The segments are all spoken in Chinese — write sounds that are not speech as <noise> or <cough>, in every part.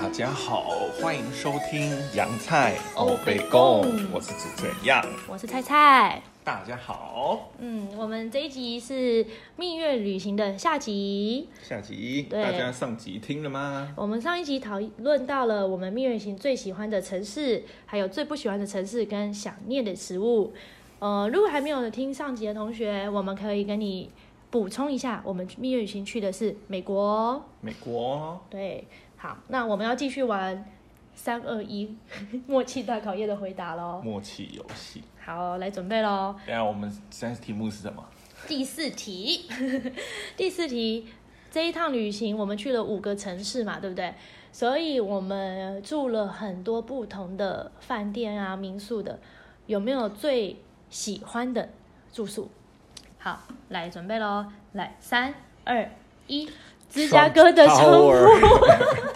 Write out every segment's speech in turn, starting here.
大家好，欢迎收听洋菜欧北北贡贡，我是主持人样。我是菜菜。大家好，嗯，我们这一集是蜜月旅行的下集。下集对大家上集听了吗？我们上一集讨论到了我们蜜月旅行最喜欢的城市，还有最不喜欢的城市跟想念的食物。呃，如果还没有听上集的同学，我们可以跟你补充一下，我们蜜月旅行去的是美国。美国对，好，那我们要继续玩三二一 <laughs> 默契大考验的回答喽。默契游戏。好，来准备喽。等一下我们现在题目是什么？第四题，<laughs> 第四题，这一趟旅行我们去了五个城市嘛，对不对？所以我们住了很多不同的饭店啊、民宿的，有没有最喜欢的住宿？好，来准备喽，来三二一，芝加哥的窗户，Tower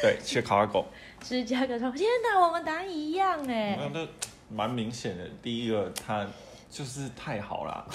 <laughs> 对，Chicago，芝加哥窗户，天哪，我们答案一样哎，那都蛮明显的。第一个，它就是太好了。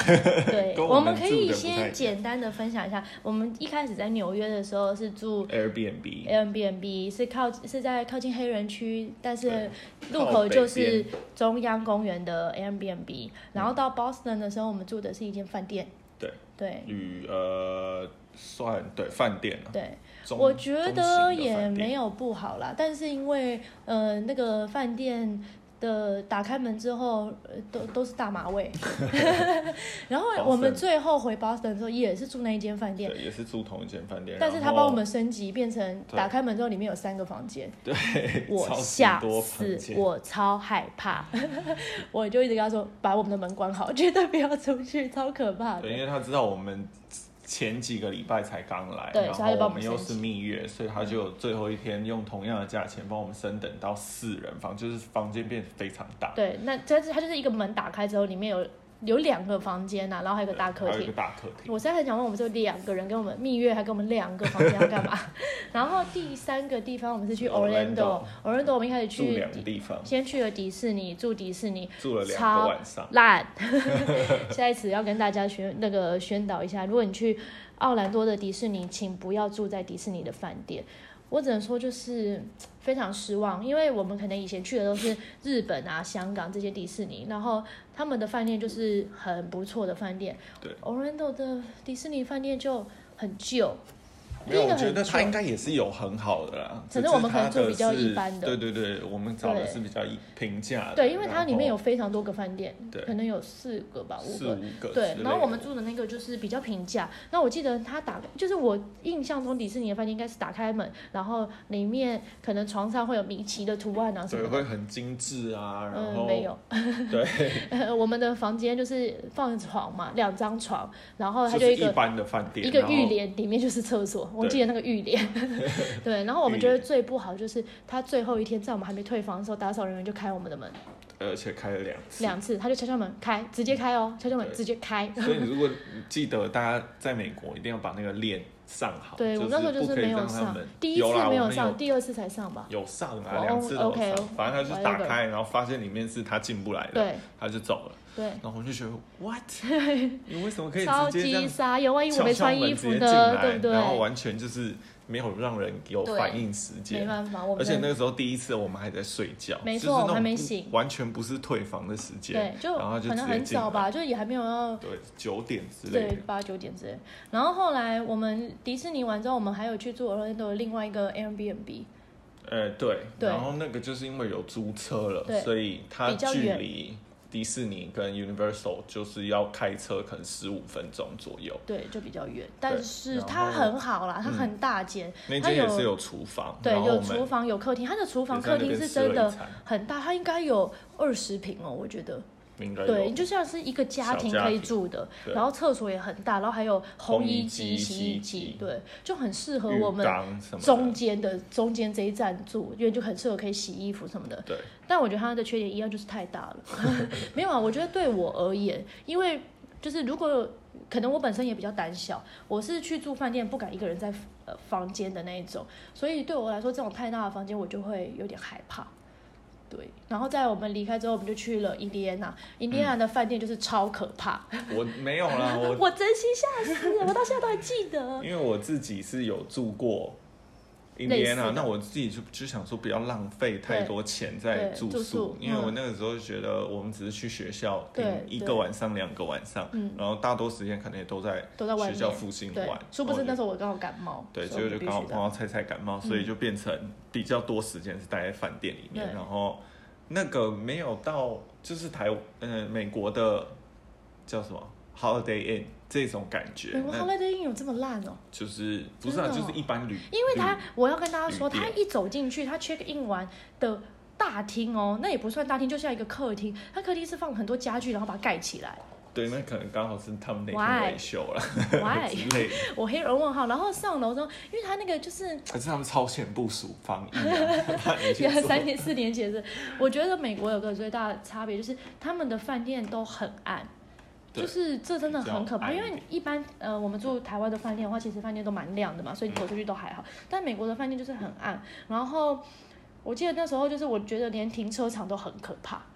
对，<laughs> 我们可以先简单的分享一下，我们一开始在纽约的时候是住 Airbnb，Airbnb 是靠是在靠近黑人区，但是路口就是中央公园的 Airbnb。然后到 Boston 的时候，我们住的是一间饭店。对，对旅呃算对饭店了。对，我觉得也没有不好啦，但是因为呃那个饭店。的打开门之后，呃都都是大马味。<laughs> <laughs> 然后我们最后回 Boston 的时候，也是住那一间饭店，对，也是住同一间饭店，但是他帮我们升级，变成打开门之后里面有三个房间。对，我吓死我超害怕，<laughs> 我就一直跟他说，把我们的门关好，绝对不要出去，超可怕的对，。因为他知道我们前几个礼拜才刚来，然后我们又是蜜月，所以他就最后一天用同样的价钱帮我们升等到四人房，就是房间变得非常大，对，那这是它就是一个门打开之后，里面有有两个房间呐、然后还有个大客厅还有一个。大客厅。我现在很想问，我们就两个人跟我们蜜月，还跟我们两个房间要干嘛？<laughs> 然后第三个地方，我们是去 Orlando Orlando，Orlando 我们一开始住去两个地方，先去了迪士尼，住迪士尼，住了两超个晚上。烂。<laughs> 下一次要跟大家宣那个宣导一下，如果你去奥兰多的迪士尼，请不要住在迪士尼的饭店。我只能说就是非常失望，因为我们可能以前去的都是日本啊、香港这些迪士尼，然后他们的饭店就是很不错的饭店。对，Orlando 的迪士尼饭店就很旧，我觉得很他应该也是有很好的啦，可能只是我们可能住比较一般的对对对，我们找的是比较一平价的。对，因为它里面有非常多个饭店，对可能有四个吧，五四个。对。然后我们住的那个就是比较平价。那我记得他打，就是我印象中迪士尼的饭店应该是打开门，然后里面可能床上会有米奇的图案啊什么的。会很精致啊，然后嗯，没有。对，<laughs> 我们的房间就是放床嘛，两张床，然后它就一个是一般的饭店，一个浴帘，里面就是厕所。我记得那个浴帘。<laughs> 对，然后我们觉得最不好就是他最后一天在我们还没退房的时候，打扫人员就开我们的门而且开了两次。两次，他就敲敲门开，直接开哦，敲敲门直接开。所以你 <laughs> 如果记得，大家在美国一定要把那个链上好。对我那时候就是没有上第一次没上，第二次才上吧。有上啊，哦两次 OK，上。反正他就打开，然后发现里面是他进不来的，对他就走了。对，然后我就觉得，what？<laughs> 你为什么可以超级直接这样傻眼，万一我没穿衣服门直接进呢，来对不对？然后完全就是没有让人有反应时没间。办法，我们而且那个时候第一次我们还在睡觉，没就是那种错还没醒完全不是退房的时间。对，就然后就可能很早吧，就也还没有要对，九点之类的。对八九点之类。然后后来我们迪士尼完之后，我们还有去住 Orlando 的另外一个 Airbnb，呃，对，对然后那个就是因为有租车了对，所以它比较远距离迪士尼跟 Universal 就是要开车，可能十五分钟左右。对，就比较远，但是它很好啦，它嗯很大间，那它有间也是有厨房，对，有厨房有客厅，它的厨房客厅是真的很大，它应该有二十平哦，我觉得。应该对，就像是一个家庭可以住的，然后厕所也很大，然后还有烘衣烘机、洗衣机机，对，就很适合我们中间的中间这一站住，因为就很适合可以洗衣服什么的。对，但我觉得它的缺点一样就是太大了，<laughs> 没有啊，我觉得对我而言，因为就是如果可能我本身也比较胆小，我是去住饭店不敢一个人在呃房间的那一种，所以对我来说这种太大的房间我就会有点害怕。对，然后在我们离开之后，我们就去了印第安纳。印第安纳的饭店就是超可怕，我没有啦，我 <laughs> 我真心吓死了，我到现在都还记得。因为我自己是有住过印类似的。第安纳，那我自己就就想说不要浪费太多钱在对住住宿因为我嗯。那个时候觉得我们只是去学校对订一个晚上、两个晚上，嗯。然后大多时间可能也都在都在学校附近玩，，殊不知那时候我刚好感冒，对，所以就刚好碰到菜菜感冒，所以就变成比较多时间是待在饭店里面，然后那个没有到就是台呃美国的叫什么？Holiday Inn 这种感觉美，国那 Holiday Inn 有这么烂哦？就是不是啊，就是一般旅，因为他，我要跟大家说，他一走进去，他 check in 完的大厅哦，那也不算大厅，就像一个客厅。他客厅是放很多家具，然后把它盖起来。对，那可能刚好是他们那？天维修了 <laughs> Why？之类的，我黑人问号，然后上楼之后，因为他那个就是可是他们超前部署防疫啊，<laughs> 三年四年前是，我觉得美国有个最大的差别就是他们的饭店都很暗。对就是这真的很可怕，因为一般呃我们住台湾的饭店的话，其实饭店都蛮亮的嘛，所以你走出去都还好。但美国的饭店就是很暗，然后我记得那时候就是我觉得连停车场都很可怕。<laughs>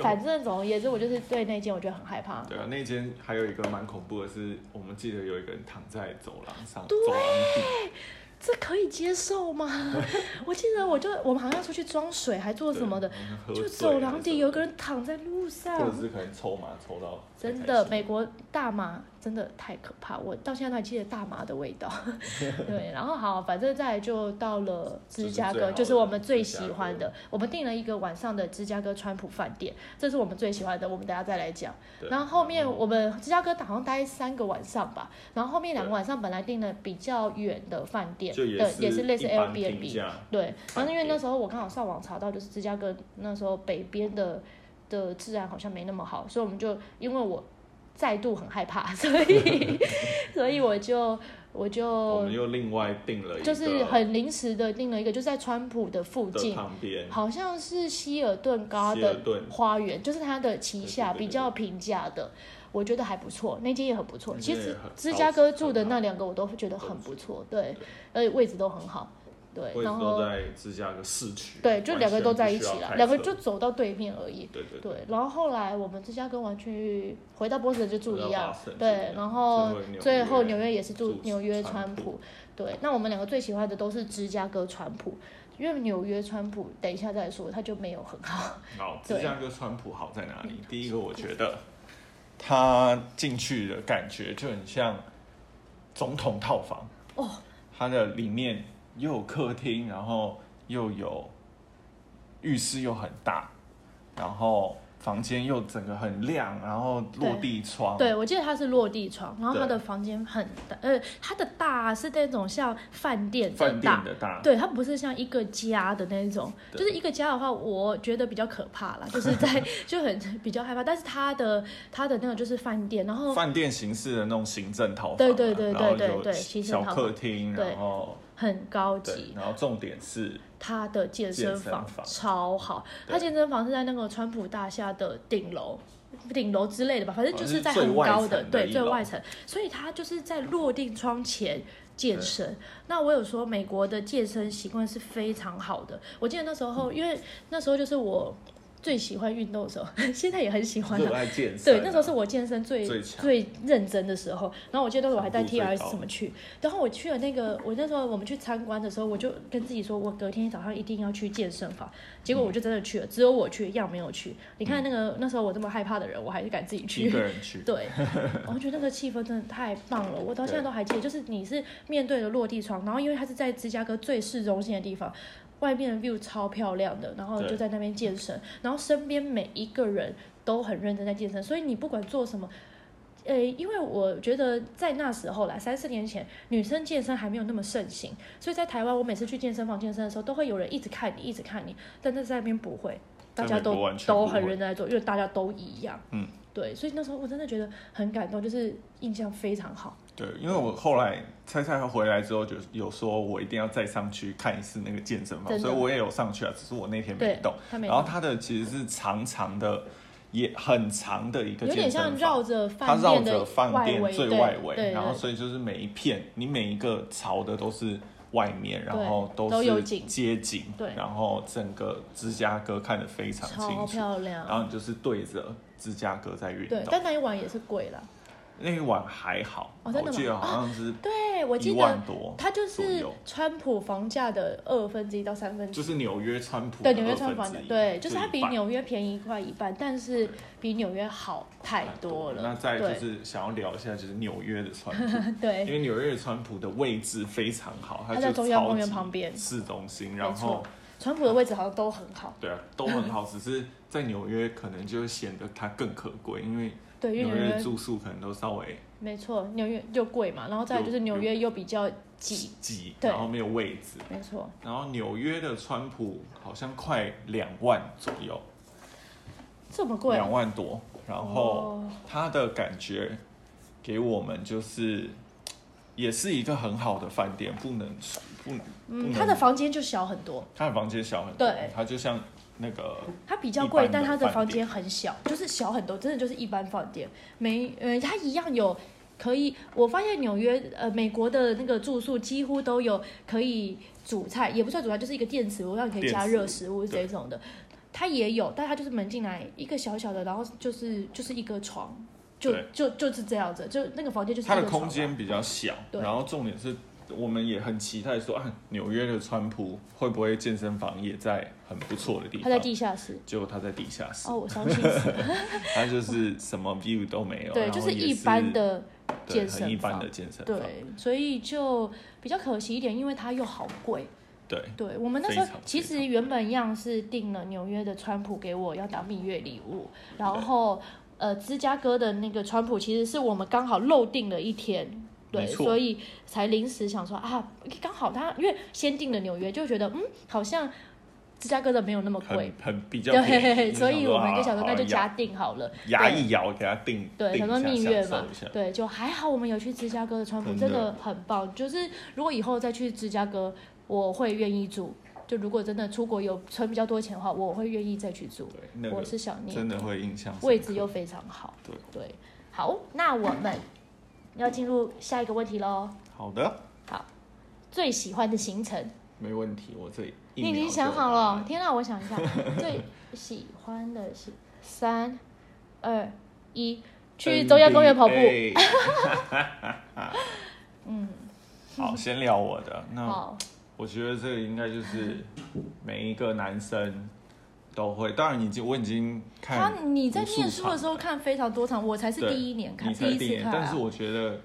反正总而言之，我就是对那间我觉得很害怕。对啊，那间还有一个蛮恐怖的是，我们记得有一个人躺在走廊上，对走廊底，这可以接受吗？<laughs> 我记得我就我们好像出去装水还做什么的，就走廊底有个人躺在路上，或者是可能抽嘛抽到太真的，美国大麻真的太可怕，我到现在都还记得大麻的味道。<laughs> 对，然后好，反正再来就到了芝加哥，就是我们最喜欢的。我们订了一个晚上的芝加哥川普饭店，这是我们最喜欢的，我们等下再来讲。然后后面我们芝加哥好像待三个晚上吧，然后后面两个晚上本来订了比较远的饭店，对，也是类似一般 Airbnb 评。价对，然后因为那时候我刚好上网查到，就是芝加哥那时候北边的的治安好像没那么好，所以我们就因为我再度很害怕，<laughs> 所以 <laughs> 所以我就我就我们又另外订了一个就是很临时的订了一个，就在川普的附的近，旁边，好像是希尔顿高的花园，就是它的旗下比较平价的。我觉得还不错，那间也很不错。其实芝加哥住的那两个我都觉得很不错，对，而且位置都很好，对，然后都在芝加哥市区，对，就两个都在一起了，两个就走到对面而已。对对对，对，然后后来我们芝加哥完去回到波士顿就住一样对然后最最后后纽约也是住住纽约川普川普，对，那我们两个最喜欢的都是芝加哥川普，因为纽约川普等一下再说，它就没有很好。好，<laughs> 芝加哥川普好在哪里？第一个，我觉得他进去的感觉就很像总统套房哦，它的里面又有客厅，然后又有浴室又很大，然后房间又整个很亮，然后落地窗，对，我记得它是落地窗，然后它的房间很大，呃，它的大是那种像饭店的饭店，的大，对，它不是像一个家的那种，就是一个家的话，我觉得比较可怕啦，<laughs> 就是在就很比较害怕。但是它的它的那个就是饭店，然后饭店形式的那种行政套房啊，对对对对对小客厅，然后很高级，，然后重点是他的健身房房。超好，对。它健身房是在那个川普大厦的顶楼。顶楼之类的吧，反正就是在很高的，对，最外层，所以他就是在落地窗前健身。那我有说美国的健身习惯是非常好的，我记得那时候，因为那时候就是我最喜欢运动的时候，<laughs> 现在也很喜欢热的。爱健身啊，对，那时候是我健身最最认真的时候。然后我记得我还带 T R 高 S 怎么去，然后我去了那个，我那时候我们去参观的时候，我就跟自己说，我隔天早上一定要去健身房。结果我就真的去了，只有我去，样没有去。你看那个那时候我这么害怕的人，我还是敢自己一去个。人去，<laughs> 对，我觉得那个气氛真的太棒了，我到现在都还记得，就是你是面对着落地窗，然后因为它是在芝加哥最市中心的地方，外面的 view 超漂亮的，然后就在那边健身，然后身边每一个人都很认真在健身，所以你不管做什么。呃，因为我觉得在那时候啦，三四年前，女生健身还没有那么盛行，所以在台湾，我每次去健身房健身的时候，都会有人一直看你，一直看你，但是在那边不会，大家都都很认真在做，因为大家都一样。嗯，对，所以那时候我真的觉得很感动，就是印象非常好。对，因为我后来菜菜回来之后，就有说我一定要再上去看一次那个健身房，所以我也有上去啊，只是我那天没动。，然后它的其实是长长的，也很长的一个有点健身房，像绕着它绕饭店的着饭店围，最外围，然后所以就是每一片，你每一个朝的都是外面，然后都是有街景，对然后整个芝加哥看得非常清楚，漂亮。然后你就是对着芝加哥在运对，动。但那一晚也是贵啦。那一晚还好，哦真的我记得好像是对，我记一得万多，它就是川普房价的二分之一到三分之一。就是纽约川普对的纽约川普对，就是它比纽约便宜快一半，但是比纽约好太多了。那再就是想要聊一下，就是纽约的川普，<laughs> 对因，为纽约的川普的位置非常好，它它在中央公园旁边市中心，然后。川普的位置好像都很好。对啊，都很好，只是在纽约可能就显得它更可贵，因为对，因为纽约住宿可能都稍微没错，纽约又贵嘛，然后再来就是纽约又比较挤，挤，然后没有位置，没错。然后纽约的川普好像快两万左右，这么贵？两万多，然后哦。它的感觉给我们就是，也是一个很好的饭店，不能不不嗯，能它的房间就小很多，他的房间小很多，对。它就像那个它比较贵，但它的房间很小，就是小很多，真的就是一般饭店。没，呃，它一样有可以，我发现纽约呃美国的那个住宿几乎都有可以煮菜，也不算煮菜，就是一个电磁炉，让你可以加热食物这种的。它也有，但它就是门进来一个小小的，然后就是就是一个床，就就就是这样子，就那个房间就是它的空间比较小，然后重点是我们也很期待说啊，纽约的川普会不会健身房也在很不错的地方？他在地下室。结果他在地下室，哦，我伤心死了。<laughs> 他就是什么 view 都没有，对，就是一般的健身很一般房的健身房，对，所以就比较可惜一点，因为它又好贵。对对我们那时候其实原本样是订了纽约的川普给我要当蜜月礼物，然后呃芝加哥的那个川普其实是我们刚好漏订了一天。对，所以才临时想说啊，刚好他因为先订了纽约，就觉得嗯，好像芝加哥的没有那么贵很，比 <laughs> 较便对，所以我们就想说啊那就加好订好了。牙对一咬给他定，对，想说蜜月嘛对，就还好我们有去芝加哥的川普，真的很棒。就是如果以后再去芝加哥，我会愿意住。就如果真的出国有存比较多钱的话，我会愿意再去住。我是想念真的会印象位置又非常好。对对，好，那我们要进入下一个问题喽。好的，好最喜欢的行程，没问题，我这里你已经想好？了天哪，我想一下，<laughs> 最喜欢的是三二一，去中央公园跑步。<laughs> 嗯，好，先聊我的。那好，我觉得这个应该就是每一个男生都会。当然，已经我已经看他你在念书的场时候看非常多场，我才是第一年看，你才第一次看、啊，但是我觉得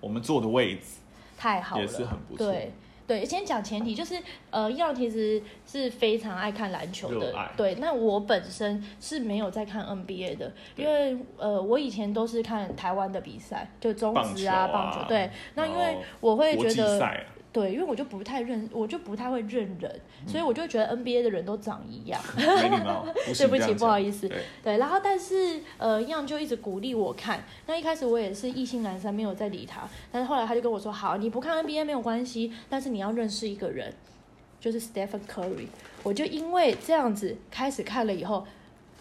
我们坐的位置太好了，也是很不错。对对，先讲前提就是，呃，耀其实是非常爱看篮球的。对。那我本身是没有在看 NBA 的，因为呃，我以前都是看台湾的比赛，就中职啊、棒球啊。棒球。对，那因为我会国觉得，啊，对，因为我就不太认，我就不太会认人，所以我就会觉得 NBA 的人都长一样。<laughs> 没礼貌，<laughs> 不对不起，不好。意思。对对，然后但是呃，样就一直鼓励我看。那一开始我也是意兴阑珊，没有再理他。但是后来他就跟我说：“好，你不看 NBA 没有关系，但是你要认识一个人，就是 Stephen Curry。”我就因为这样子开始看了以后，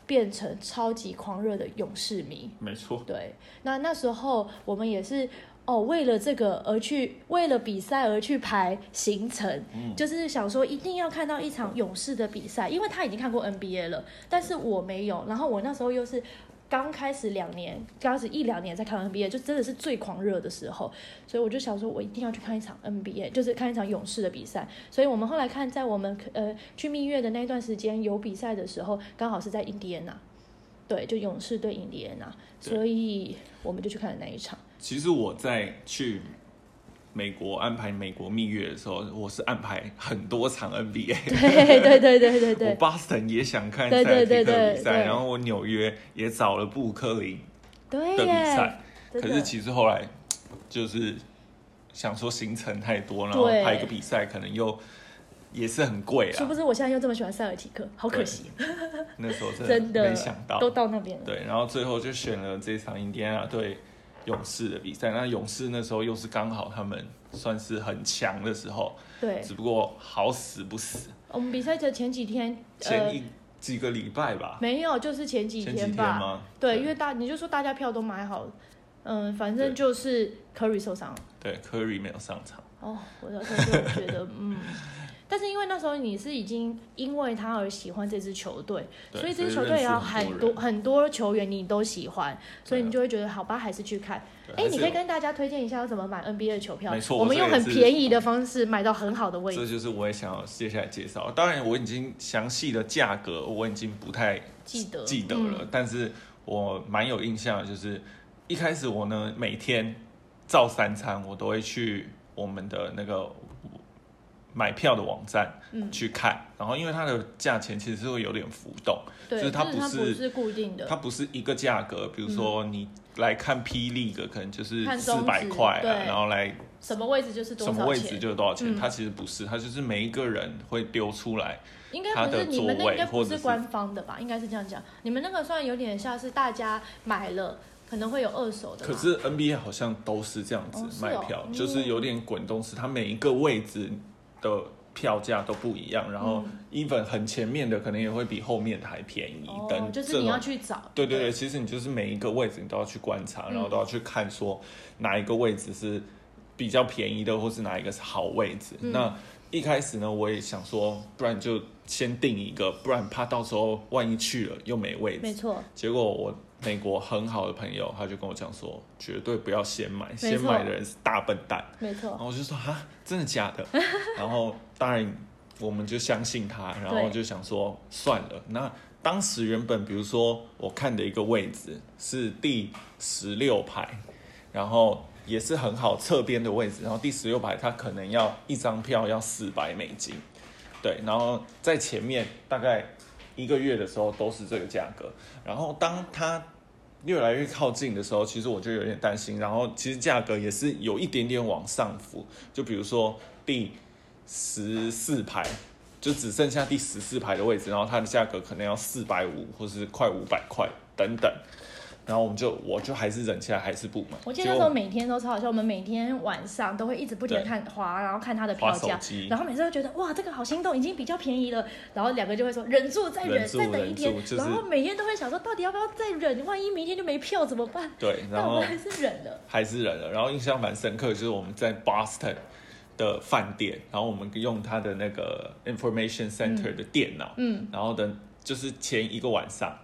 变成超级狂热的勇士迷。没错，对，那那时候我们也是哦，为了这个而去，为了比赛而去排行程，就是想说一定要看到一场勇士的比赛，因为他已经看过 NBA 了，但是我没有。然后我那时候又是刚开始两年，刚开始一两年在看 NBA，就真的是最狂热的时候，所以我就想说，我一定要去看一场 NBA，就是看一场勇士的比赛。所以我们后来看，在我们呃去蜜月的那段时间有比赛的时候，刚好是在印第安纳。对，就勇士对印第安纳，所以我们就去看了那一场。其实我在去美国安排美国蜜月的时候，我是安排很多场 NBA。对对对对对对。我对，巴斯坦也想看塞尔提克对对。比赛，对然后我纽约也找了布克林对的比赛。可是其实后来就是想说行程太多，然后对。排一个比赛可能又也是很贵啊。殊不知我现在又这么喜欢塞尔提克，好可惜，那时候真 <laughs> 真的没想到，都到那边了。对，然后最后就选了这场印第安纳对勇士的比赛。那勇士那时候又是刚好他们算是很强的时候，对，只不过好死不死，我们比赛的前几天，呃，前一、几个礼拜吧，没有，就是前几天吧。吗？对，因为大你就说大家票都买好了，嗯，反正就是 Curry 受伤了。对 Curry 没有上场，哦，我当时就觉得，嗯，但是因为那时候你是已经因为他而喜欢这支球队，所以这支球队也要很多很多球员你都喜欢，所以你就会觉得好吧，还是去看。哎，你可以跟大家推荐一下要怎么买 NBA 的球票。没错我们用很便宜的方式买到很好的位置，这就是我也想要接下来介绍。当然，我已经详细的价格我已经不太记得记得了，嗯但是我蛮有印象的，就是一开始我呢每天照三餐，我都会去我们的那个买票的网站嗯去看，然后因为它的价钱其实是会有点浮动，就是它不是是固定的，它不是一个价格，比如说你来看霹雳的可能就是四百块啊，然后来什么位置就是多什么位置少钱。就多少钱，嗯它其实不是，它就是每一个人会丢出来，应该它的不是你们那座位应该不或者是是官方的吧？应该是这样讲，你们那个算有点像是大家买了可能会有二手的。可是 NBA 好像都是这样子哦是哦卖票，嗯就是有点滚动式，它每一个位置的票价都不一样，然后 even 很前面的可能也会比后面的还便宜，等，就是你要。去找。对对对，其实你就是每一个位置你都要去观察，嗯然后都要去看说哪一个位置是比较便宜的，或是哪一个是好位置。嗯那一开始呢，我也想说，不然就先定一个，不然怕到时候万一去了又没位置。没错，结果我美国很好的朋友，他就跟我讲说，绝对不要先买，先买的人是大笨蛋。没错然。后我就说哈，真的假的？<laughs> 然后当然我们就相信他，然后就想说算了。那当时原本比如说我看的一个位置是第十六排，然后也是很好侧边的位置，然后第十六排它可能要一张票要四百美金，对，然后在前面大概一个月的时候都是这个价格，然后当它越来越靠近的时候，其实我就有点担心，然后其实价格也是有一点点往上浮，就比如说第十四排。就只剩下第十四排的位置，然后它的价格可能要四百五或是快五百块等等，然后我们就我就还是忍下来，还是不买。我记得那时候每天都超好笑，我们每天晚上都会一直不停的看滑，然后看他的票价，然后每次都觉得哇这个好心动，已经比较便宜了，然后两个就会说忍住再忍，再等一天，就是然后每天都会想说到底要不要再忍，万一明天就没票怎么办？对，然后但我们还是忍了。还是忍了。然后印象蛮深刻，就是我们在 Boston 的饭店，然后我们用它的那个 information center 的电脑，嗯，然后的就是前一个晚上，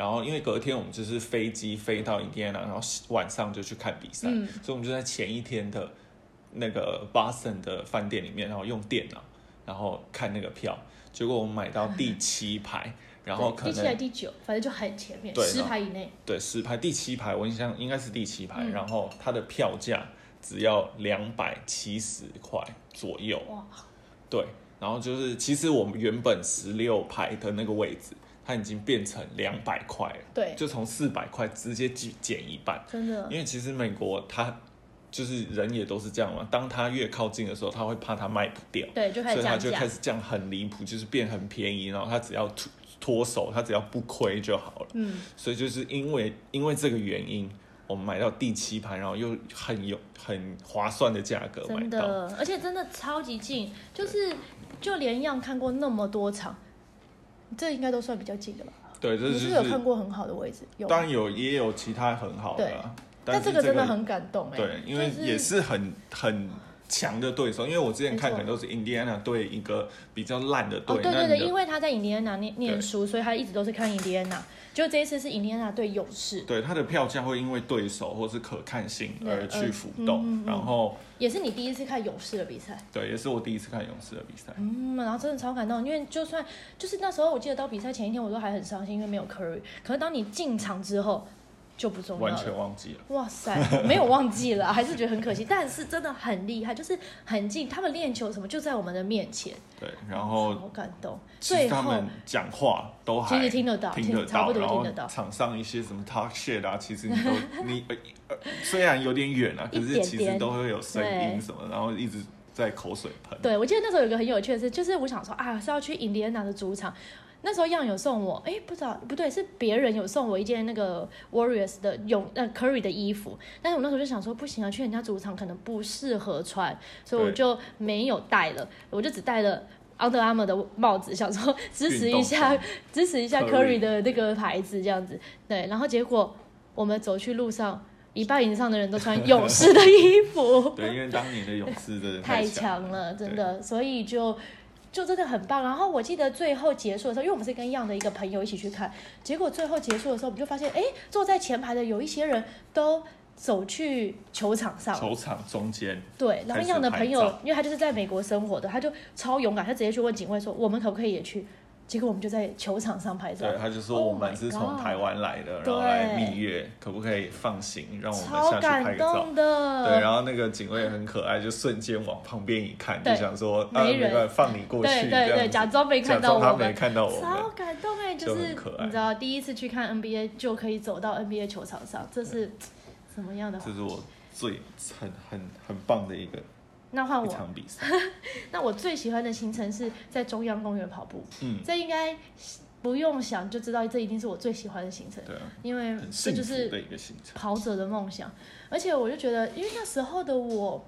然后因为隔天我们就是飞机飞到印第安纳，然后晚上就去看比赛，嗯。所以我们就在前一天的那个 Boston 的饭店里面，然后用电脑，然后看那个票，结果我们买到第七排，然后可能第七排第九，反正就很前面，十对十排以内。对十排第七排，我印象应该是第七排，嗯。然后它的票价只要两百七十块左右，哇，对，然后就是其实我们原本十六排的那个位置，它已经变成两百块了，对，就从四百块直接减减一半，真的因为其实美国它就是人也都是这样嘛，当它越靠近的时候，他会怕它卖不掉，对，就开所以它始降价就开。始降很离谱，就是变很便宜，然后它只要脱脱手，它只要不亏就好了。嗯，所以就是因为因为这个原因，我们买到第七盘，然后又很有很划算的价格买到。真的，而且真的超级近，就是就连样看过那么多场，这应该都算比较近的吧？对，这就是有看过很好的位置？有，当然有也有其他很好的啊，但是这个真的很感动哎。对，因为就是也是很很强的对手，因为我之前看没错可能都是印第安纳对一个比较烂的队，哦，对对对，因为他在印第安纳念念书，所以他一直都是看印第安纳。就这一次是印第安纳对勇士，对它的票价会因为对手或是可看性而去浮动，嗯嗯嗯然后也是你第一次看勇士的比赛。对，也是我第一次看勇士的比赛。嗯，然后真的超感动，因为就算就是那时候，我记得到比赛前一天，我都还很伤心，因为没有 Curry。可是当你进场之后，就不重要完全。忘记了，哇塞，没有忘记了，<laughs> 还是觉得很可惜。但是真的很厉害，就是很近，他们练球什么就在我们的面前，对，然后好感动。其最后他们讲话都还其实听得到听得到，差不多听得到场上一些什么 talk shit 啊，其实你都 <laughs> 你呃呃虽然有点远啊，可是其实点都会有声音什么，然后一直在口水喷。对，我记得那时候有一个很有趣的事，就是我想说啊，是要去印第安纳的主场。那时候样有送我，哎，不知道不对，是别人有送我一件那个 Warriors 的勇呃 Curry 的衣服，但是我那时候就想说不行啊，去人家主场可能不适合穿，所以我就没有带了，我就只带了 Under Armour 的帽子，想说支持一下支持一下 Curry 的那个牌子这样子，对，然后结果我们走去路上，一半以上的人都穿勇士的衣服，<laughs> 对，因为当年的勇士真的太强强了，真的，所以就就真的很棒。然后我记得最后结束的时候，因为我们是跟一样的一个朋友一起去看，结果最后结束的时候，我们就发现，哎，坐在前排的有一些人都走去球场上，球场中间，对，然后一样的朋友因为他就是在美国生活的，他就超勇敢，他直接去问警卫说，我们可不可以也去？结果我们就在球场上拍照。对，，他就说 Oh 我们是从台湾来的，然对后来蜜月，可不可以放行，让我们超下去拍感个照？动？的。对，然后那个警卫很可爱，就瞬间往旁边一看，就想说啊，没人。没办法，放你过去，对对对，假装没看到假装他没看到我超，感动哎！就是你知道，第一次去看 NBA 就可以走到 NBA 球场上，这是什么样的？这是我最很很很棒的一个一那换我，场比赛。<laughs> 那我最喜欢的行程是在中央公园跑步，嗯，这应该不用想就知道，这一定是我最喜欢的行程，对啊，因为这就是。跑者的梦想，而且我就觉得，因为那时候的我。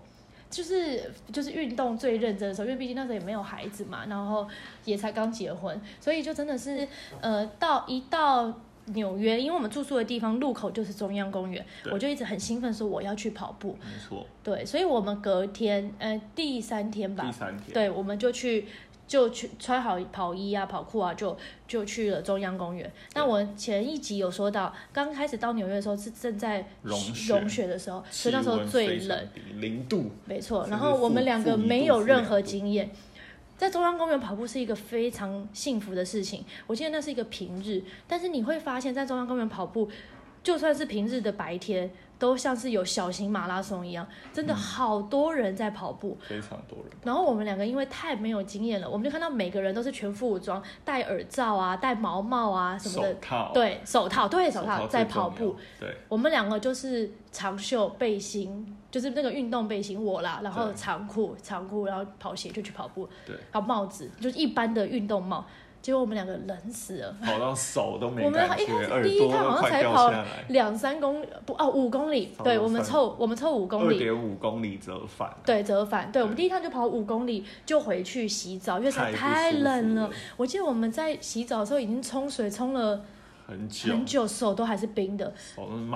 就是就是运动最认真的时候，因为毕竟那时候也没有孩子嘛，然后也才刚结婚，所以就真的是呃，到一到纽约，因为我们住宿的地方路口就是中央公园，我就一直很兴奋说我要去跑步，没错，对，所以我们隔天呃第三天吧。第，三天，对，我们就去就去穿好跑衣啊、跑裤啊，就就去了中央公园。那我前一集有说到，刚开始到纽约的时候是正在融雪。融雪的时候，所以那时候最冷，零度，没错。然后我们两个没有任何度经验。在中央公园跑步是一个非常幸福的事情。我记得那是一个平日，但是你会发现在中央公园跑步，就算是平日的白天，都像是有小型马拉松一样，真嗯的好多人在跑步。非常多人。然后我们两个因为太没有经验了，我们就看到每个人都是全副武装，戴耳罩啊，戴毛帽啊什么的，手套，对，手套，对手套最在跑步。，对，我们两个就是长袖背心，就是那个运动背心，我啦，然后长裤、长裤，然后跑鞋就去跑步，对，还有帽子，就是一般的运动帽。结果我们两个冷死了，跑到手都没我们感觉，一开始第一趟好像才跑两三公不哦五公里，对我们凑我们凑五公里，二点五公里折返，对，折返。对，我们第一趟就跑五公里，就回去洗澡，因为实在太冷了了。我记得我们在洗澡的时候已经冲水冲了很久，很久，手都还是冰的，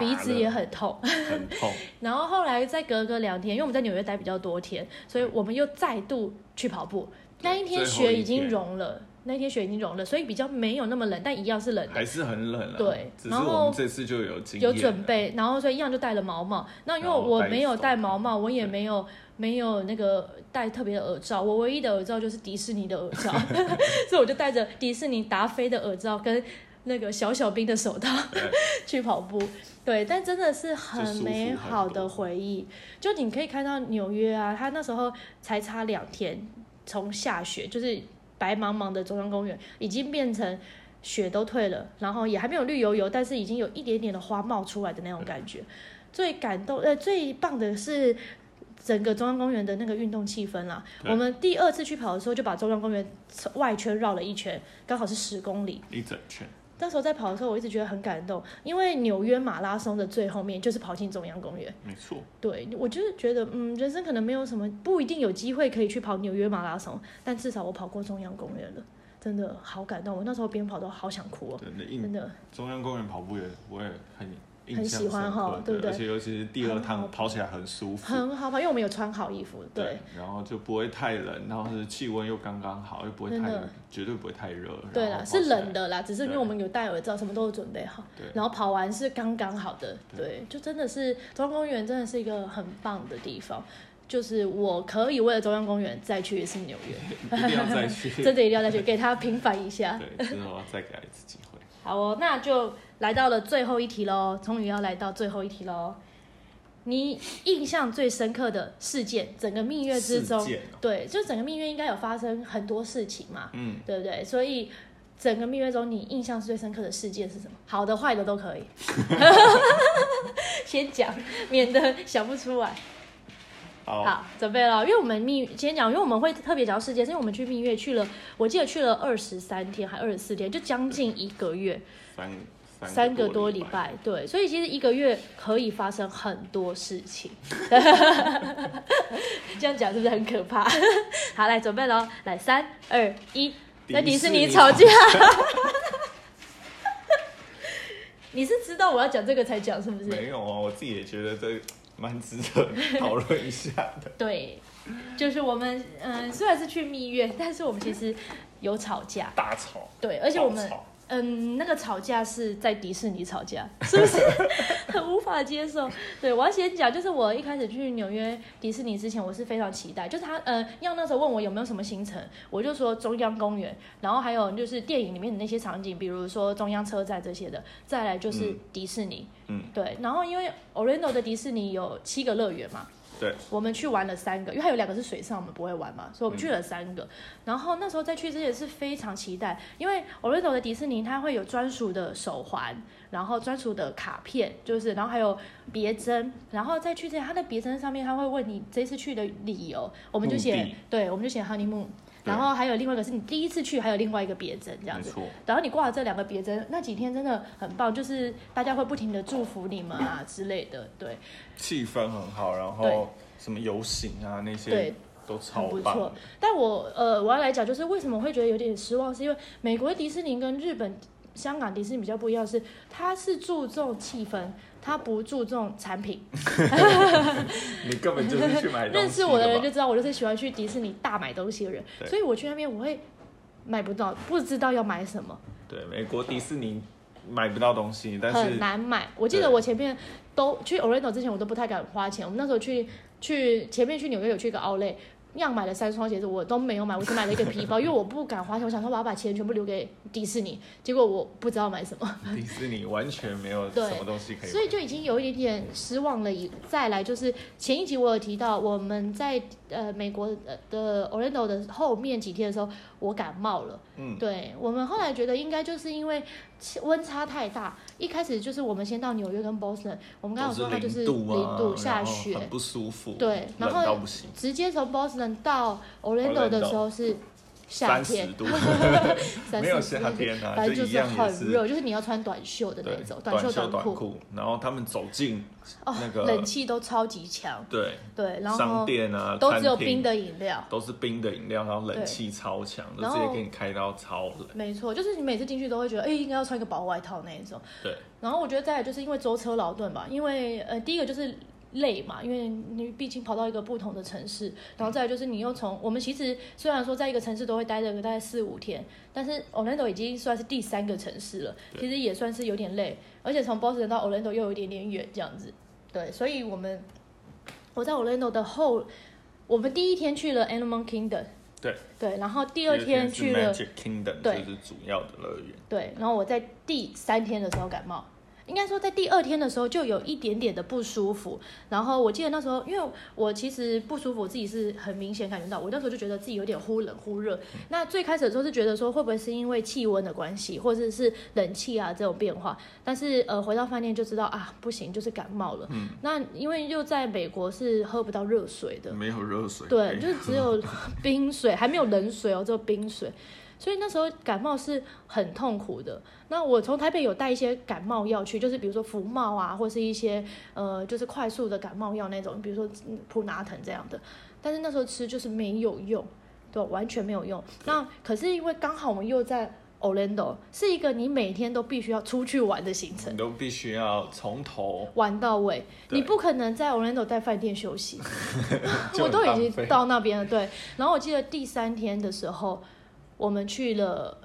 鼻子也很痛。很痛，然后后来再隔个两天，因为我们在纽约待比较多天，所以我们又再度去跑步。那一天雪已经融了，那天雪已经融了，所以比较没有那么冷，但一样是冷的。还是很冷啊。对只是然后我们这次就有经有了准备，然后所以一样就戴了毛毛。那因为我没有手戴毛帽，我也没有没有那个戴特别的耳罩，我唯一的耳罩就是迪士尼的耳罩，<laughs> 所以我就戴着迪士尼达菲的耳罩跟那个小小兵的手套 <laughs> 去跑步。对，但真的是很美好的回忆。就你可以看到纽约啊，它那时候才差两天，从下雪就是白茫茫的中央公园，已经变成雪都退了，然后也还没有绿油油，但是已经有一点点的花冒出来的那种感觉。最感动呃最棒的是整个中央公园的那个运动气氛啦。我们第二次去跑的时候，就把中央公园外圈绕了一圈，刚好是十公里。一整圈，那时候在跑的时候，我一直觉得很感动，因为纽约马拉松的最后面就是跑进中央公园。没错，对我就是觉得，嗯，人生可能没有什么，不一定有机会可以去跑纽约马拉松，但至少我跑过中央公园了，真的好感动。我那时候边跑都好想哭哦，真的真的。中央公园跑步也我也很印很喜欢哈对不对而且尤其是第二趟跑起来很舒服，很好跑，因为我们有穿好衣服，对。然后就不会太冷，然后是气温又刚刚好，又不会太真的，绝对不会太热。对啦，是冷，的啦，只是因为我们有戴耳罩，什么都有准备好，对，然后跑完是刚刚好的，对对，就真的是中央公园真的是一个很棒的地方，就是我可以为了中央公园再去一次纽约，<laughs> 一定要再去，<laughs> 真的一定要再去，给他平反一下。对，之后再给他一次机会。好哦，那就来到了最后一题喽，终于要来到最后一题喽。你印象最深刻的事件，整个蜜月之中对，就整个蜜月应该有发生很多事情嘛，嗯，对不对？所以整个蜜月中，你印象最深刻的事件是什么？好的、坏的都可以。<laughs> 先讲，免得想不出来。好，好，准备了，因为我们蜜先讲，因为我们会特别讲到事件，是因为我们去蜜月去了，我记得去了二十三天还二十四天，就将近一个月，三三个多礼，拜，对，所以其实一个月可以发生很多事情。<laughs> 这样讲是不是很可怕？<laughs> 好，来准备喽，来三二一，在迪士尼吵架。<laughs> 你是知道我要讲这个才讲是不是？没有啊，我自己也觉得这蛮值得讨论一下的。<laughs> 对，就是我们嗯、虽然是去蜜月，但是我们其实有吵架，大吵，对，而且我们吵嗯，那个吵架是在迪士尼吵架，<laughs> 是不是？<laughs> 很无法接受？对我要先讲，就是我一开始去纽约迪士尼之前，我是非常期待，就是他呃，要那时候问我有没有什么行程，我就说中央公园，然后还有就是电影里面的那些场景，比如说中央车站这些的，再来就是嗯。迪士尼，嗯，对，然后因为 Orlando 的迪士尼有七个乐园嘛，对，我们去玩了三个，因为还有两个是水上，我们不会玩嘛，所以我们去了三个。然后那时候再去之前是非常期待，因为 Orlando 的迪士尼它会有专属的手环，然后专属的卡片，就是然后还有别针，然后再去之前，它的别针上面它会问你这次去的理由，我们就写对，我们就写 honeymoon。对然后还有另外一个是你第一次去，还有另外一个别针这样子。然后你挂了这两个别针，那几天真的很棒，就是大家会不停的祝福你们啊之类的，对。气氛很好，然对后什么游行啊那些对都超很不棒错。但我呃，我要来讲，就是为什么会觉得有点失望，是因为美国迪士尼跟日本、香港迪士尼比较不一样是，它是注重气氛，它不注重产品。<laughs> 你根本就是去买东西认识我的人就知道，我就是喜欢去迪士尼大买东西的人，所以我去那边我会买不到，不知道要买什么，对美国迪士尼买不到东西，但是很难买。我记得我前面都去 Orlando 之前，我都不太敢花钱。我们那时候去去前面去纽约有去一个 Outlet，样买了三双鞋子，我都没有买，我只买了一个皮包，因为我不敢花钱，我想说我要把钱全部留给迪士尼，结果我不知道买什么，迪士尼完全没有什么东西可以所以就已经有一点点失望了。以再来就是前一集我有提到，我们在呃美国呃的 Orlando 的后面几天的时候，我感冒了。嗯，对我们后来觉得应该就是因为气温差太大，一开始就是我们先到纽约跟 Boston，我们刚刚有说它就是零度啊，下雪，很不舒服，对然后直接从 Boston 到 Orlando 的时候是夏三十天，度，<laughs> 三没有四夏天啊，反正就是很是热，就是你要穿短袖的那种短袖，短裤，然后他们走进哦那，个冷气都超级强，对对，然商后店啊，都只有冰的饮料。都是冰的饮料，然后冷对气超强，就直接给你开到超冷。没错，就是你每次进去都会觉得，哎、应该要穿一个薄外套那一种。对，然后我觉得再来就是因为舟车劳顿吧，因为呃第一个就是累嘛，因为你毕竟跑到一个不同的城市，然后再来就是你又从我们其实虽然说在一个城市都会待着大概四五天，但是 Orlando 已经算是第三个城市了，其实也算是有点累，而且从 Boston 到 Orlando 又有一点点远这样子，对，所以我们我在 Orlando 的后，我们第一天去了 Animal Kingdom，对，对，然后第二天去了。Magic Kingdom，对就是主要的乐园。对，然后我在第三天的时候感冒，应该说在第二天的时候就有一点点的不舒服。然后我记得那时候，因为我其实不舒服，我自己是很明显感觉到，我那时候就觉得自己有点忽冷忽热。那最开始的时候是觉得说会不会是因为气温的关系，或者是冷气啊这种变化，但是呃回到饭店就知道啊不行，就是感冒了。嗯那因为又在美国是喝不到热水的，没有热水，对，就是只有冰水，还没有冷水哦，只有冰水。所以那时候感冒是很痛苦的。那我从台北有带一些感冒药去，就是比如说福茂啊，或是一些呃，就是快速的感冒药那种，比如说嗯普拿疼这样的。但是那时候吃就是没有用，对，完全没有用。那可是因为刚好我们又在 Orlando，是一个你每天都必须要出去玩的行程你。都必须要从头，玩到尾，你不可能在 Orlando 在饭店休息，<laughs> <laughs> 我都已经到那边了。对，然后我记得第三天的时候，我们去了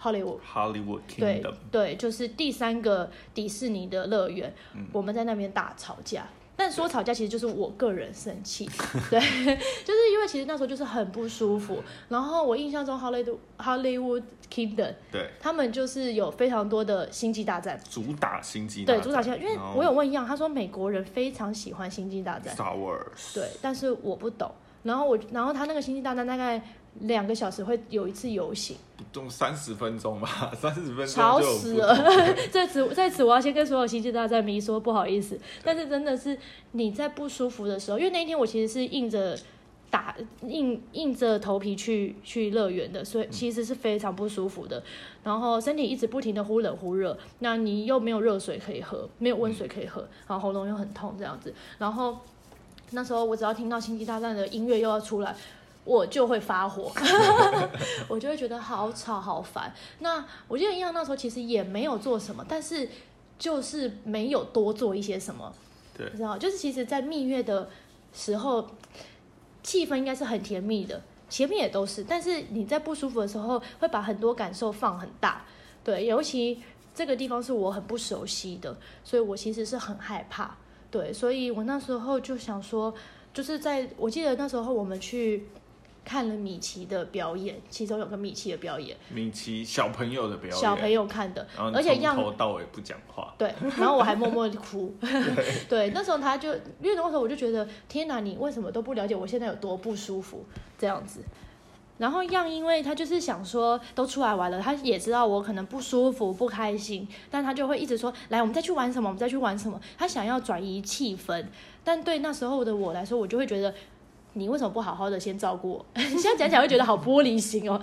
Hollywood，Hollywood 对 Kingdom，对，就是第三个迪士尼的乐园，嗯。我们在那边大吵架。但说吵架其实就是我个人生气，<laughs> 对，<laughs> 就是因为其实那时候就是很不舒服。然后我印象中 Hollywood Hollywood Kingdom 对，他们就是有非常多的星际大战，主打星际对，大主打星，因为我有问一样，他说美国人非常喜欢星际大战，Star Wars，对，但是我不懂。然后。我，然后他那个星际大战大概两个小时会有一次游行，不动三十分钟吧，<laughs> 三十分钟吵死了。在此在此，<laughs> 我要先跟所有星际大战迷说不好意思，但是真的是你在不舒服的时候，因为那一天我其实是硬着打硬硬着头皮去去乐园的，所以其实是非常不舒服的。然后身体一直不停的忽冷忽热，那你又没有热水可以喝，没有温水可以喝，然后喉咙又很痛这样子。然后那时候我只要听到星际大战的音乐又要出来。我就会发火，<laughs> 我就会觉得好吵好烦。那我记得一样那时候其实也没有做什么，但是就是没有多做一些什么，对你知道，就是其实，在蜜月的时候，气氛应该是很甜蜜的，前面也都是，但是你在不舒服的时候会把很多感受放很大，对，尤其这个地方是我很不熟悉的，所以我其实是很害怕，对，所以我那时候就想说，就是在我记得那时候我们去。看了米奇的表演，其中有个米奇的表演，米奇小朋友的表演，小朋友看的，然后而且样从头到尾不讲话，对，然后我还默默的哭，<laughs> 对，那时候他就，因为那时候我就觉得，天哪，你为什么都不了解我现在有多不舒服这样子？然后样，因为他就是想说，都出来玩了，他也知道我可能不舒服、不开心，但他就会一直说，来，我们再去玩什么？我们再去玩什么？他想要转移气氛，但对那时候的我来说，我就会觉得。你为什么不好好的先照顾我？<laughs> 现在讲起来会觉得好玻璃心哦。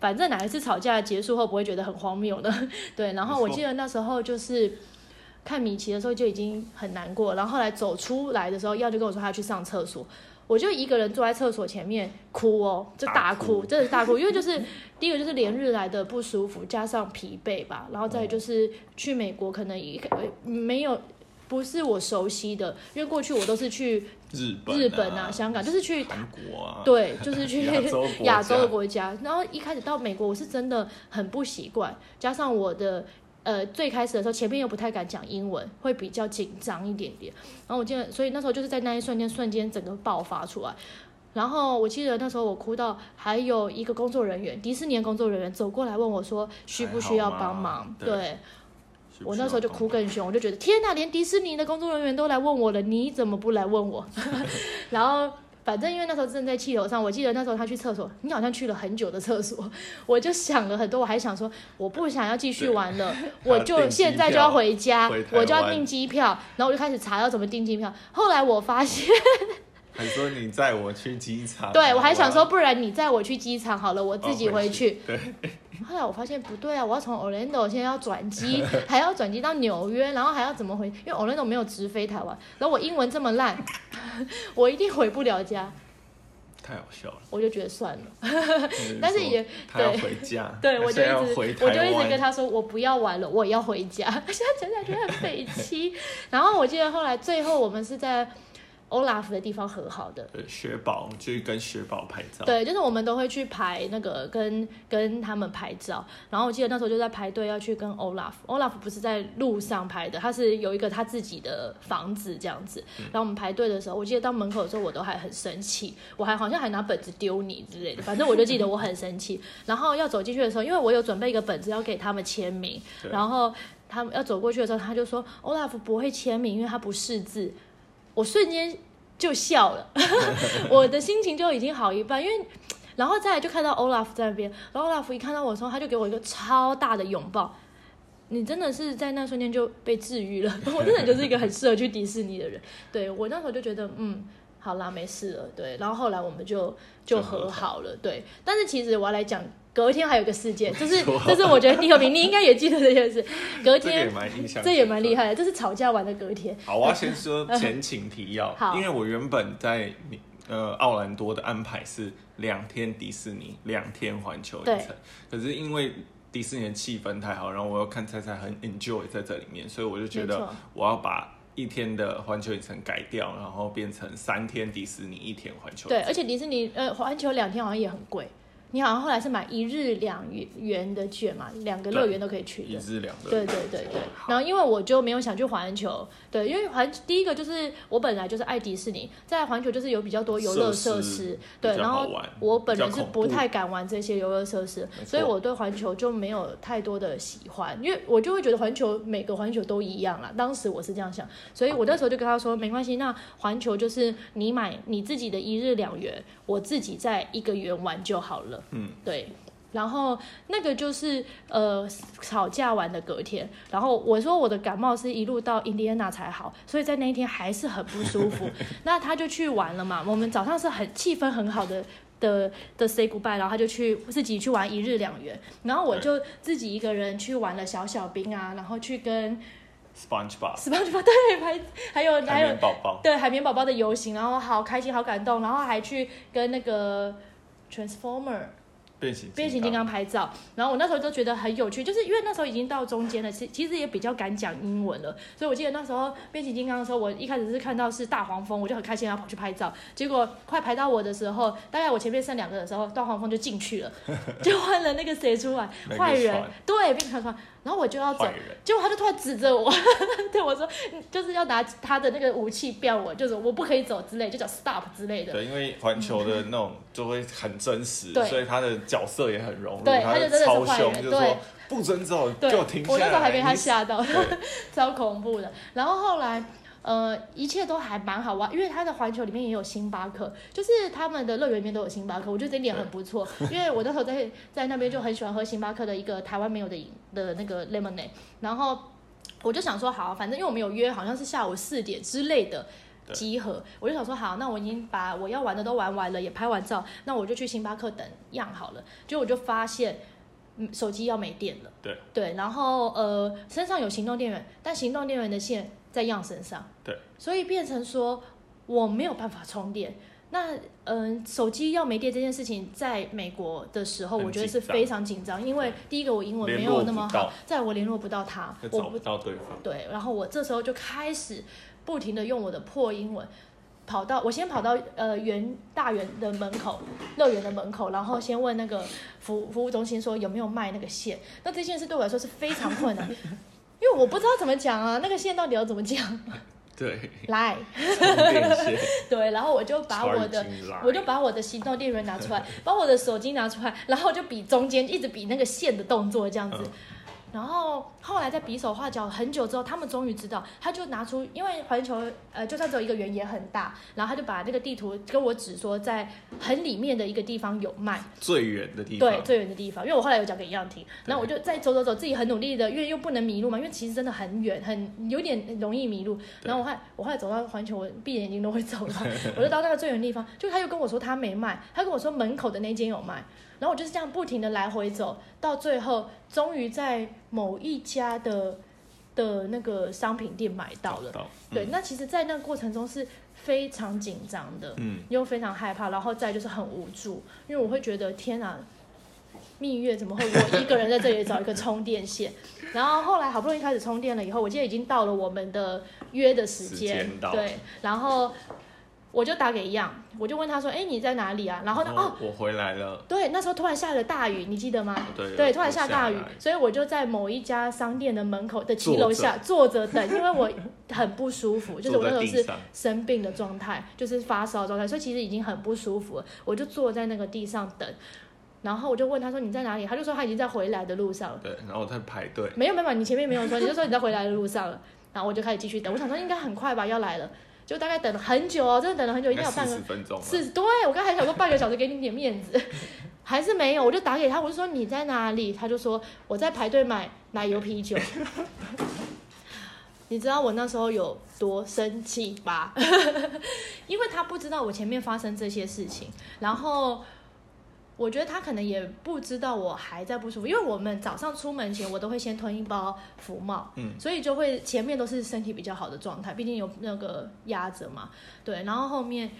反正哪一次吵架结束后不会觉得很荒谬呢？<laughs> 对，然后我记得那时候就是看米奇的时候就已经很难过，然后后来走出来的时候，耀就跟我说他要去上厕所，我就一个人坐在厕所前面哭哦，就大哭，真的是大哭，因为就是第一个就是连日来的不舒服加上疲惫吧，然后再就是去美国可能一个没有。不是我熟悉的，因为过去我都是去日日本啊、香港，就是去韩国啊，<laughs> 对，就是去亚洲的国家。然后一开始到美国，我是真的很不习惯，加上我的呃最开始的时候，前面又不太敢讲英文，会比较紧张一点点。然后我记得，所以那时候就是在那一瞬间，瞬间整个爆发出来。然后我记得那时候我哭到，还有一个工作人员，迪士尼的工作人员走过来问我说，需不需要帮忙？对。我那时候就哭更凶，我就觉得天哪，连迪士尼的工作人员都来问我了，你怎么不来问我？<laughs> <laughs> 然后反正因为那时候正在气头上，我记得那时候他去厕所，你好像去了很久的厕所，<laughs> 我就想了很多，我还想说我不想要继续玩了，我就现在就要回家，我就要订机票，然后我就开始查要怎么订机票。后来我发现，还说你载我去机场，对我还想说，不然你载我去机场好了，我自己回去。对。后来我发现不对啊，我要从 Orlando 现在要转机，还要转机到纽约，然后还要怎么回？因为 Orlando 没有直飞台湾，然后我英文这么烂，<laughs> 我一定回不了家。太好笑了，我就觉得算了。<laughs> 但是也他要回家，对我就一直我就一直跟他说我不要玩了，我要回家。<laughs> 现在讲起来觉得很悲戚。然后我记得后来最后我们是在。欧拉夫的地方和好的，对，雪宝就是跟雪宝拍照，对，就是我们都会去排那个跟跟他们拍照。然后我记得那时候就在排队要去跟欧拉夫，欧拉夫不是在路上拍的，他是有一个他自己的房子这样子。然后我们排队的时候，我记得到门口的时候我都还很生气，我还好像还拿本子丢你之类的，反正我就记得我很生气。<laughs> 然后要走进去的时候，因为我有准备一个本子要给他们签名，然后他们要走过去的时候，他就说 Olaf 不会签名，因为他不识字。我瞬间就笑了，<laughs> 我的心情就已经好一半，因为，然后再来就看到 Olaf 在那边，然后 Olaf 一看到我的时候，他就给我一个超大的拥抱，你真的是在那瞬间就被治愈了，<laughs> 我真的就是一个很适合去迪士尼的人，对我那时候就觉得，嗯，好啦，没事了，对，然后后来我们就就和好了，对，但是其实我要来讲。隔天还有个事件，就是这是我觉得第二名，你应该也记得这件事。<laughs> 隔天这也蛮厉害的，这是吵架完的隔天。好，我要先说 <laughs> 前情提要，因为我原本在呃奥兰多的安排是两天迪士尼，两天环球影城。可是因为迪士尼的气氛太好，然后我又看菜菜很 enjoy 在这里面，所以我就觉得我要把一天的环球影城改掉，然后变成三天迪士尼，一天环球。对，而且迪士尼呃环球两天好像也很贵。你好像后来是买一日两元的券嘛，两个乐园都可以去的。一日两对对对对。然后因为我就没有想去环球，对，因为环第一个就是我本来就是爱迪士尼，在环球就是有比较多游乐设施，对，然后我本人是不太敢玩这些游乐设施，所以我对环球就没有太多的喜欢，因为我就会觉得环球每个环球都一样啦。当时我是这样想，所以我那时候就跟他说没关系，那环球就是你买你自己的一日两元，我自己在一个园玩就好了。嗯，对，然后那个就是呃吵架完的隔天，然后我说我的感冒是一路到印第安纳才好，所以在那一天还是很不舒服。<laughs> 那他就去玩了嘛，我们早上是很气氛很好的的的 say goodbye，然后他就去自己去玩一日两元，然后我就自己一个人去玩了小小兵啊，然后去跟 SpongeBob，SpongeBob 对，还还有还有宝宝。对海绵宝宝的游行，然后好开心好感动，然后还去跟那个 Transformer。变形变形金刚拍照，然后我那时候就觉得很有趣，就是因为那时候已经到中间了，其其实也比较敢讲英文了，所以我记得那时候变形金刚的时候，我一开始是看到是大黄蜂，我就很开心要跑去拍照，结果快排到我的时候，大概我前面剩两个的时候，大黄蜂就进去了，<laughs> 就换了那个谁出来，坏人，对，变成船，然后我就要走结果他就突然指着我，<laughs> 对我说，嗯就是要拿他的那个武器飙我，就是我不可以走之类，就叫 stop 之类的。对，因为环球的那种就会很真实，对。所以他的角色也很融入，对他他就真的是超凶，坏人就说对不准走，对，给我停下来。我那时候还被他你吓到，<laughs> 超恐怖的。然后后来，呃，一切都还蛮好玩，因为它的环球里面也有星巴克，就是他们的乐园里面都有星巴克，我觉得这一点很不错。因为我那时候在在那边就很喜欢喝星巴克的一个台湾没有的饮的那个 lemonade，然后我就想说好，反正因为我们有约，好像是下午四点之类的。对集合，我就想说好，那我已经把我要玩的都玩完了，也拍完照，那我就去星巴克等样好了。结果我就发现，嗯，手机要没电了。对对，然后呃，身上有行动电源，但行动电源的线在样身上，对，所以变成说我没有办法充电。那嗯、呃手机要没电这件事情，在美国的时候，我觉得是非常紧张，因为第一个我英文没有那么好不到，再我联络不到他，我找不到对方。对，然后我这时候就开始不停的用我的破英文。跑到我先跑到呃园大园的门口，乐园的门口，然后先问那个服服务中心说有没有卖那个线。那这件事对我来说是非常困难，<laughs> 因为我不知道怎么讲啊，那个线到底要怎么讲？对，来，<laughs> 对，然后我就把我的我就把我的行动电源拿出来，把我的手机拿出来，然后就比中间一直比那个线的动作这样子。嗯然后后来在比手画脚很久之后，他们终于知道，他就拿出，因为环球呃就算只有一个圆也很大，然后他就把那个地图跟我指说，在很里面的一个地方有卖，最远的地方。对，最远的地方，因为我后来有讲给一样听，然后我就再走走走，自己很努力的，因为又不能迷路嘛，因为其实真的很远，很有点容易迷路。然后我后来我后来走到环球，我闭着眼睛都会走到，我就到那个最远的地方，就他又跟我说他没卖，他跟我说门口的那间有卖，然后我就是这样不停的来回走，到最后终于在某一家的的那个商品店买到了。到对，那其实，在那个过程中是非常紧张的。嗯，又非常害怕，然后再就是很无助，因为我会觉得天啊，蜜月怎么会我一个人在这里找一个充电线？<laughs> 然后后来好不容易开始充电了以后，我记得已经到了我们的约的时时间对，然后我就打给一样，我就问他说：“哎，你在哪里啊？”然后呢，哦，我回来了。对，那时候突然下了大雨，你记得吗？对对，突然下大雨，所以我就在某一家商店的门口的七楼下坐着等，因为我很不舒服，<laughs> 就是我那时候是生病的状态，就是发烧的状态，所以其实已经很不舒服了。我就坐在那个地上等，然后我就问他说你在哪里？他就说他已经在回来的路上了。对，然后我在排队。没有没有，你前面没有说，你就说你在回来的路上了。然后我就开始继续等，我想说应该很快吧，要来了，就大概等了很久哦，真的等了很久，一定要有半个四十分钟吧。是，对我刚才想说半个小时给你点面子，还是没有，我就打给他，我就说你在哪里，他就说我在排队买奶油啤酒。<laughs> 你知道我那时候有多生气吧？<laughs> 因为他不知道我前面发生这些事情，然后我觉得他可能也不知道我还在不舒服，因为我们早上出门前我都会先吞一包福帽，嗯，所以就会前面都是身体比较好的状态，毕竟有那个压着嘛，对，然后后面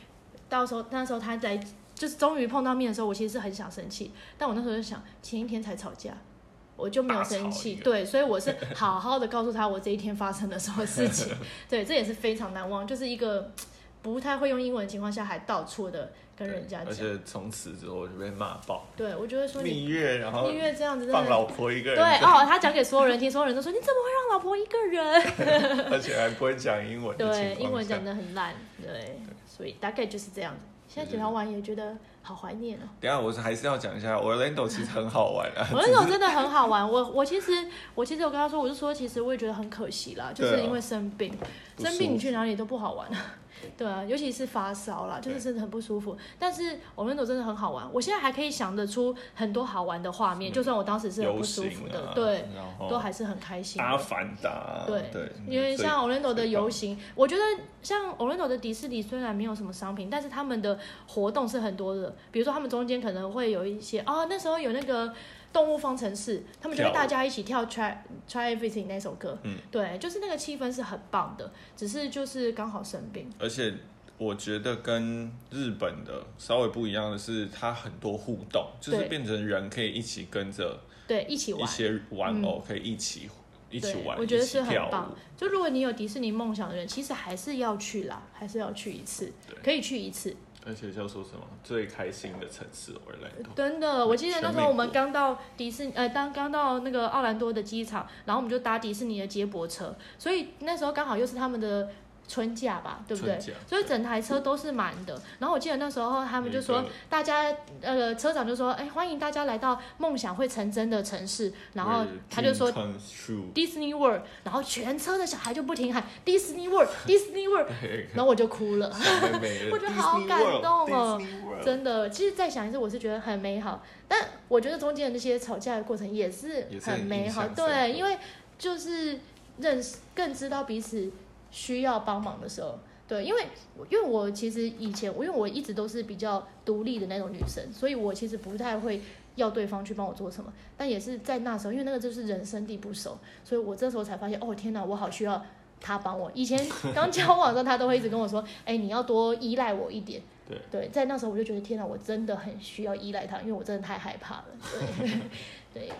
到时候那时候他在就是终于碰到面的时候，我其实是很想生气，但我那时候就想前一天才吵架。我就没有生气，对，所以我是好好的告诉他我这一天发生了什么事情，<laughs> 对，这也是非常难忘，就是一个不太会用英文的情况下还到处的跟人家讲而，且从此之后我就被骂爆。对我就会说你蜜月，然后蜜月这样子放老婆一个人对，哦，他讲给所有人听，<laughs> 所有人都说你怎么会让老婆一个人？<laughs> 而且还不会讲英文对，英文讲的很烂，对，所以大概就是这样子。现在检查完也觉得好怀念哦。等一下我还是要讲一下，Orlando 其实很好玩啊。<laughs> olendo 真的很好玩，我我其实我其实我跟他说，我就说其实我也觉得很可惜啦，就是因为生病，不生病你去哪里都不好玩。<laughs> 对啊，尤其是发烧啦，就是对真的很不舒服。但是我们那种真的很好玩，我现在还可以想得出很多好玩的画面，就算我当时是很不舒服的，啊，对，都还是很开心的。阿凡达，对对，因为像 Orlando 的游行，我觉得像 Orlando 的迪士尼虽然没有什么商品，但是他们的活动是很多的。比如说他们中间可能会有一些哦，那时候有那个动物方程式，他们就会大家一起跳 Try Try Everything 那首歌，嗯，对，就是那个气氛是很棒的，只是就是刚好生病，而且我觉得跟日本的稍微不一样的是，它很多互动，就是变成人可以一起跟着对，一起玩。一些玩偶可以一起一起，玩，我觉得是很棒。。就如果你有迪士尼梦想的人，其实还是要去啦，还是要去一次，可以去一次。而且叫说什么？最开心的城市 Orlando，真的，我记得那时候我们刚到迪士尼呃，刚刚到那个奥兰多的机场，然后我们就搭迪士尼的接驳车，所以那时候刚好又是他们的春假吧，对不对？所以整台车都是满的。然后我记得那时候他们就说大家呃，车长就说，哎，欢迎大家来到梦想会成真的城市。然后他就说 true，Disney World，然后全车的小孩就不停喊 Disney World，Disney World，<laughs> 然后我就哭了。<laughs> 我觉得好感动哦真的，其实再想一次，我是觉得很美好。但我觉得中间的那些吵架的过程也是很很美好，对，因为就是认识更知道彼此需要帮忙的时候。对，因为因为我其实以前，因为我一直都是比较独立的那种女生，所以我其实不太会要对方去帮我做什么。但也是在那时候，因为那个就是人生地不熟，所以我这时候才发现，哦天哪，我好需要他帮我。以前 <laughs> 刚交往的时候，他都会一直跟我说，哎，你要多依赖我一点。对对，在那时候我就觉得天哪，我真的很需要依赖他，因为我真的太害怕了。对 <laughs> 对，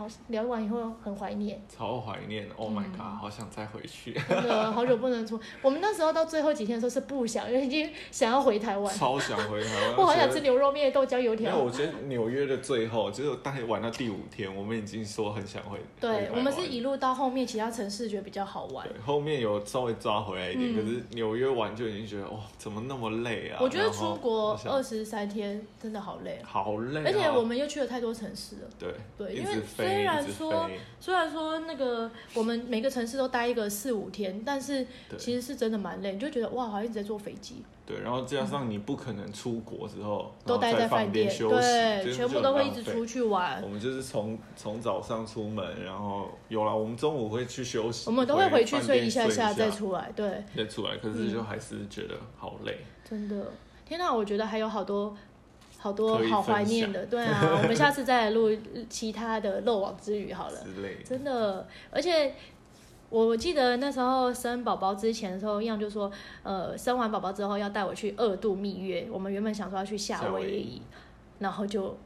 好，聊完以后很怀念，超怀念，Oh my 嗯 god，好想再回去，真的好久不能出。我们那时候到最后几天的时候是不想，因为已经想要回台湾，超想回台湾。<laughs> 我好想吃牛肉面、豆浆油没有，条。我觉得纽约的最后，就是大概玩到第五天，我们已经说很想回。对台，我们是一路到后面，其他城市觉得比较好玩。对，后面有稍微抓回来一点，嗯可是纽约玩就已经觉得哇，怎么那么累啊？我觉得出国二十三天真的好累啊，好累啊，而且我们又去了太多城市了。对对因为虽然说虽然说那个我们每个城市都待一个四五天，但是其实是真的蛮累，你就觉得哇，好像一直在坐飞机，对，然后加上你不可能出国之后都待在饭店，休息，对，全部都会一直出去。玩我。们就是从从早上出门，然后有了，我们中午会去休息，我们都会回去睡一下下再出来，对，再出来，可是就还是觉得好累。真的。天哪，我觉得还有好多好多好怀念的，对啊，<laughs> 我们下次再来录其他的漏网之鱼好了。<laughs> 真的，而且我记得那时候生宝宝之前的时候，一样就说，呃，生完宝宝之后要带我去二度蜜月。我们原本想说要去夏夏威夷威夷，然后就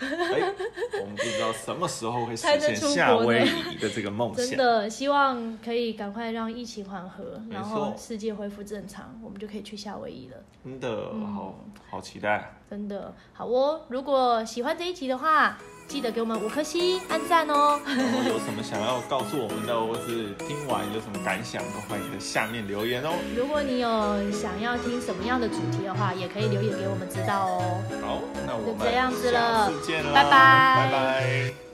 哎，我们不知道什么时候会实现夏威夷的这个梦想。真的希望可以赶快让疫情缓和，然后世界恢复正常，我们就可以去夏威夷了。真的嗯好好期待。真的好哦！如果喜欢这一集的话，记得给我们五颗星，按赞哦。然后有什么想要告诉我们的，或是听完有什么感想，都欢迎在下面留言哦。如果你有想要听什么样的主题的话，也可以留言给我们知道哦。好，那我们就这样子了，拜拜拜拜。